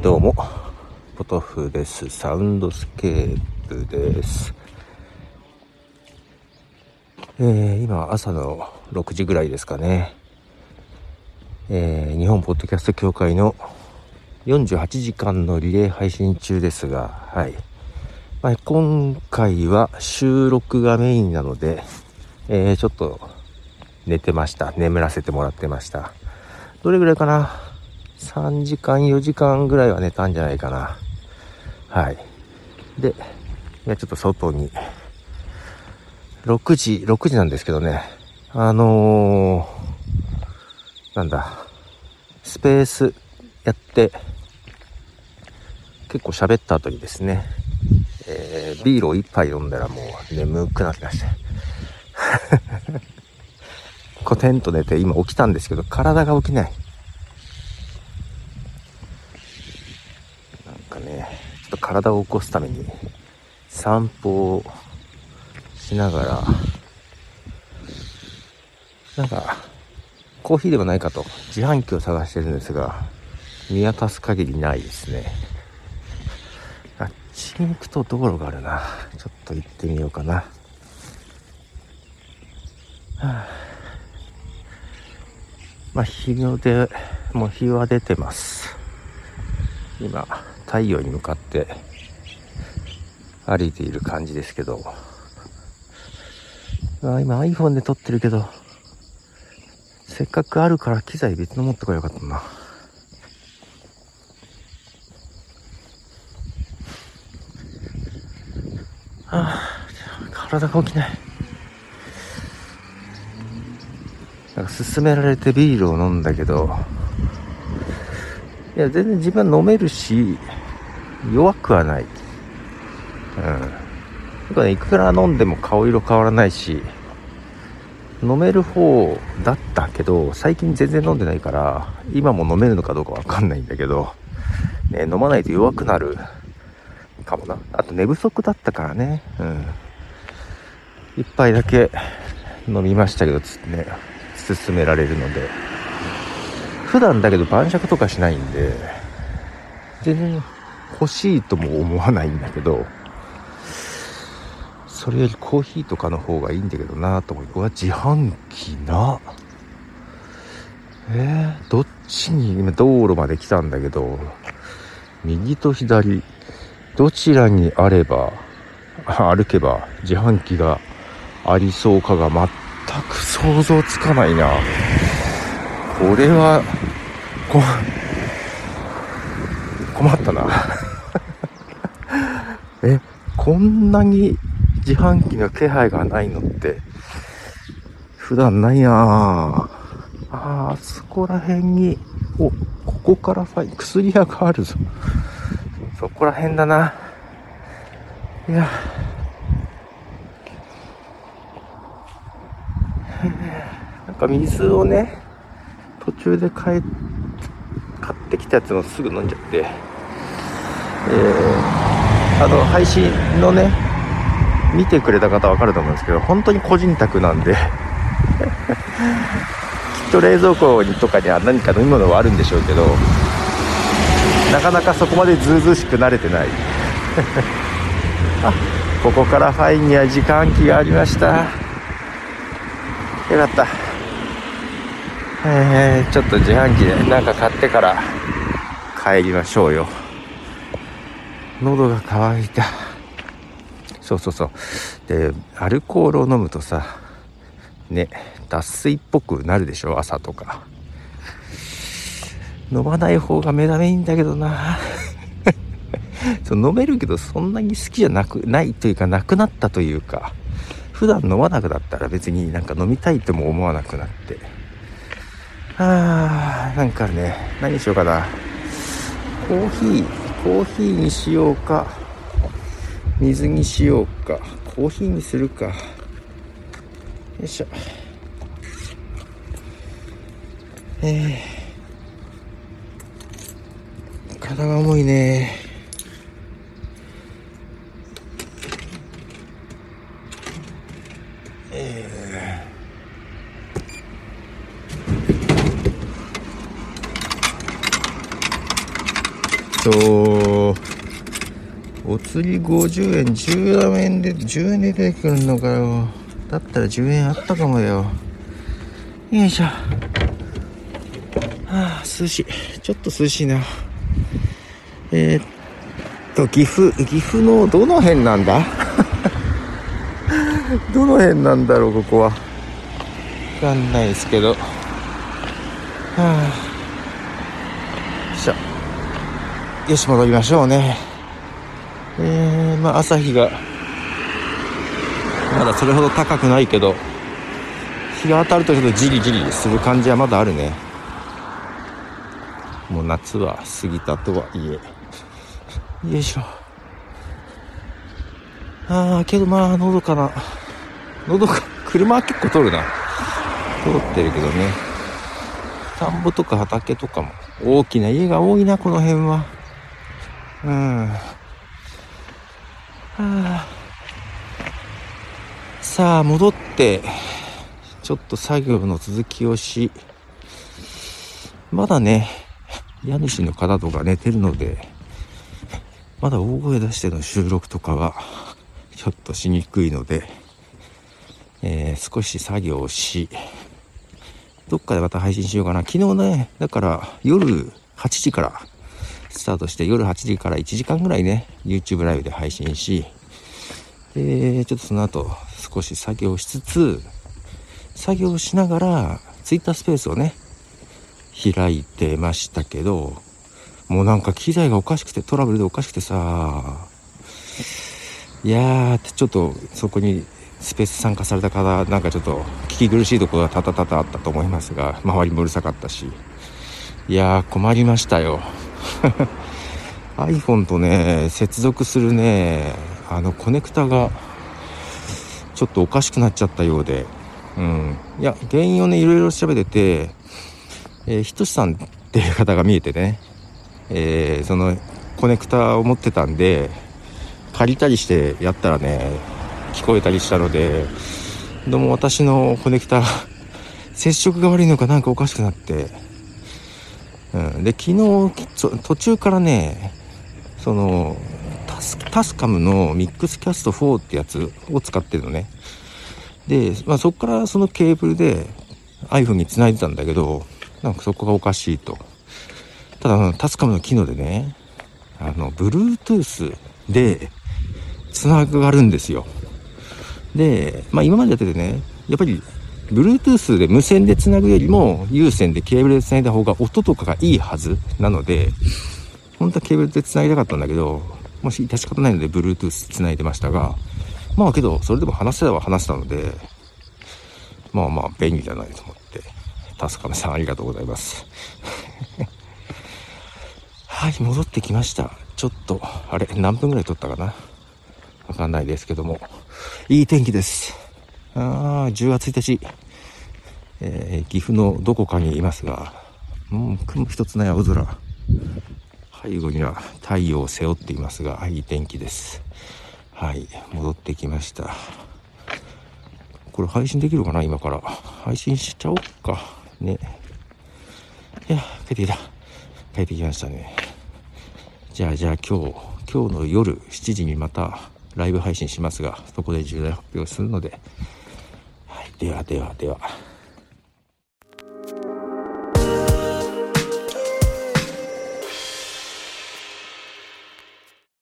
どうも、ポトフです。サウンドスケープです。えー、今、朝の6時ぐらいですかね。えー、日本ポッドキャスト協会の48時間のリレー配信中ですが、はい。まあ、今回は収録がメインなので、えー、ちょっと寝てました。眠らせてもらってました。どれぐらいかな？?3 時間、4時間ぐらいは寝たんじゃないかな。はい。で、いや、ちょっと外に、6時、6時なんですけどね、あのー、なんだ、スペースやって、結構喋った後にですね、えー、ビールを一杯飲んだらもう眠くなってました。コテンと寝て今起きたんですけど、体が起きない。なんね、ちょっと体を起こすために散歩をしながら、なんか、コーヒーでもないかと自販機を探してるんですが、見渡す限りないですね。あっちに行くと道路があるな。ちょっと行ってみようかな。はあ、まあ、日の出、もう日は出てます。今、太陽に向かって歩いている感じですけど、あ今 iPhone で撮ってるけど、せっかくあるから機材別の持ってこよかったな。ああ、体が起きない。なんか勧められてビールを飲んだけど、いや、全然自分は飲めるし、弱くはない。うん。だからね、いくら飲んでも顔色変わらないし、飲める方だったけど、最近全然飲んでないから、今も飲めるのかどうかわかんないんだけど、ね、飲まないと弱くなるかもな。あと寝不足だったからね。うん。一杯だけ飲みましたけど、つってね、勧められるので。普段だけど晩酌とかしないんで、全然欲しいとも思わないんだけど、それよりコーヒーとかの方がいいんだけどなと思う。うわ、自販機な。えー、どっちに、今道路まで来たんだけど、右と左、どちらにあれば、歩けば自販機がありそうかが全く想像つかないな。これは、こ、困ったな。え、こんなに自販機の気配がないのって、普段ないな。ああそこら辺に、お、ここからファイ、薬屋があるぞ。そこら辺だな。いや。なんか水をね、途中で買え、買ってきたやつをすぐ飲んじゃって、えー、あの、配信のね、見てくれた方わかると思うんですけど、本当に個人宅なんで。きっと冷蔵庫にとかには何か飲み物はあるんでしょうけど、なかなかそこまでずうずうしく慣れてない。あここからファインには時間機がありました。よかった。えー、ちょっと自販機で。何か買ってから帰りましょうよ。喉が渇いた。そうそうそう。でアルコールを飲むとさね脱水っぽくなるでしょ？朝とか。飲まない方が目覚めいいんだけどな。そう飲めるけどそんなに好きじゃなくないというかなくなったというか。普段飲まなくなったら別になんか飲みたいとも思わなくなって。あーなんかね何にしようかな。コーヒーコーヒーにしようか。水にしようか。コーヒーにするか。よいしょ。えー、体が重いねと、お釣り50円、10円で、10円で出てくるのかよ。だったら10円あったかもよ。よいしょ。はあ、涼しい。ちょっと涼しいな。えー、っと、岐阜、岐阜のどの辺なんだ？どの辺なんだろう、ここは。わかんないですけど。はあ。しょ。よし、戻りましょうね。えー、まあ、朝日が、まだそれほど高くないけど、日が当たるとちょっとじりじりする感じはまだあるね。もう夏は過ぎたとはいえ。よいしょ。ああ、けどまあ、のどかな。のどか、車は結構通るな。通ってるけどね。田んぼとか畑とかも。大きな家が多いな、この辺は。うん。あ。さあ、戻って、ちょっと作業の続きをし、まだね、家主の方とか寝てるので、まだ大声出しての収録とかは、ちょっとしにくいので、えー、少し作業をし、どっかでまた配信しようかな。昨日ね、だから夜8時からスタートして夜8時から1時間ぐらいね、YouTube ライブで配信し、で、ちょっとその後少し作業しつつ、作業しながら、ツイッタースペースをね、開いてましたけど、もうなんか機材がおかしくて、トラブルでおかしくてさ、いやー、ちょっとそこにスペース参加された方、なんかちょっと聞き苦しいところがたたたたあったと思いますが、周りもうるさかったし、いやー、困りましたよ。iPhone とね、接続するね、あのコネクタが、ちょっとおかしくなっちゃったようで、うん。いや、原因をね、いろいろ調べてて、えー、ひとしさんっていう方が見えてね、えー、その、コネクタを持ってたんで、借りたりしてやったらね、聞こえたりしたので、どうも私のコネクタ、接触が悪いのかなんかおかしくなって、うん。で、昨日、途中からね、その、タスタスカムのミックスキャスト4ってやつを使ってるのね。で、まあ、そこからそのケーブルで iPhone に繋いでたんだけど、なんかそこがおかしいと。ただ、タスカムの機能でね、あの、Bluetooth で繋がるんですよ。で、まあ今までやっててね、やっぱり Bluetooth で無線で繋ぐよりも有線でケーブルで繋いだ方が音とかがいいはずなので、本当はケーブルで繋ぎたかったんだけど、もし致し方ないので Bluetooth 繋いでましたが、まあけど、それでも話せたは話したので、まあまあ、便利じゃないと思って。タスカメさんありがとうございます。はい、戻ってきました。ちょっと、あれ、何分ぐらい撮ったかな？わかんないですけども。いい天気です。ああ、10月1日。えー、岐阜のどこかにいますが、うん、雲一つない青空。背後には太陽を背負っていますが、いい天気です。はい、戻ってきました。これ配信できるかな今から。配信しちゃおっか。ね。いや、帰ってきた。帰ってきましたね。じゃあ、じゃあ今日、今日の夜7時にまたライブ配信しますが、そこで重大発表するので、ではではでは。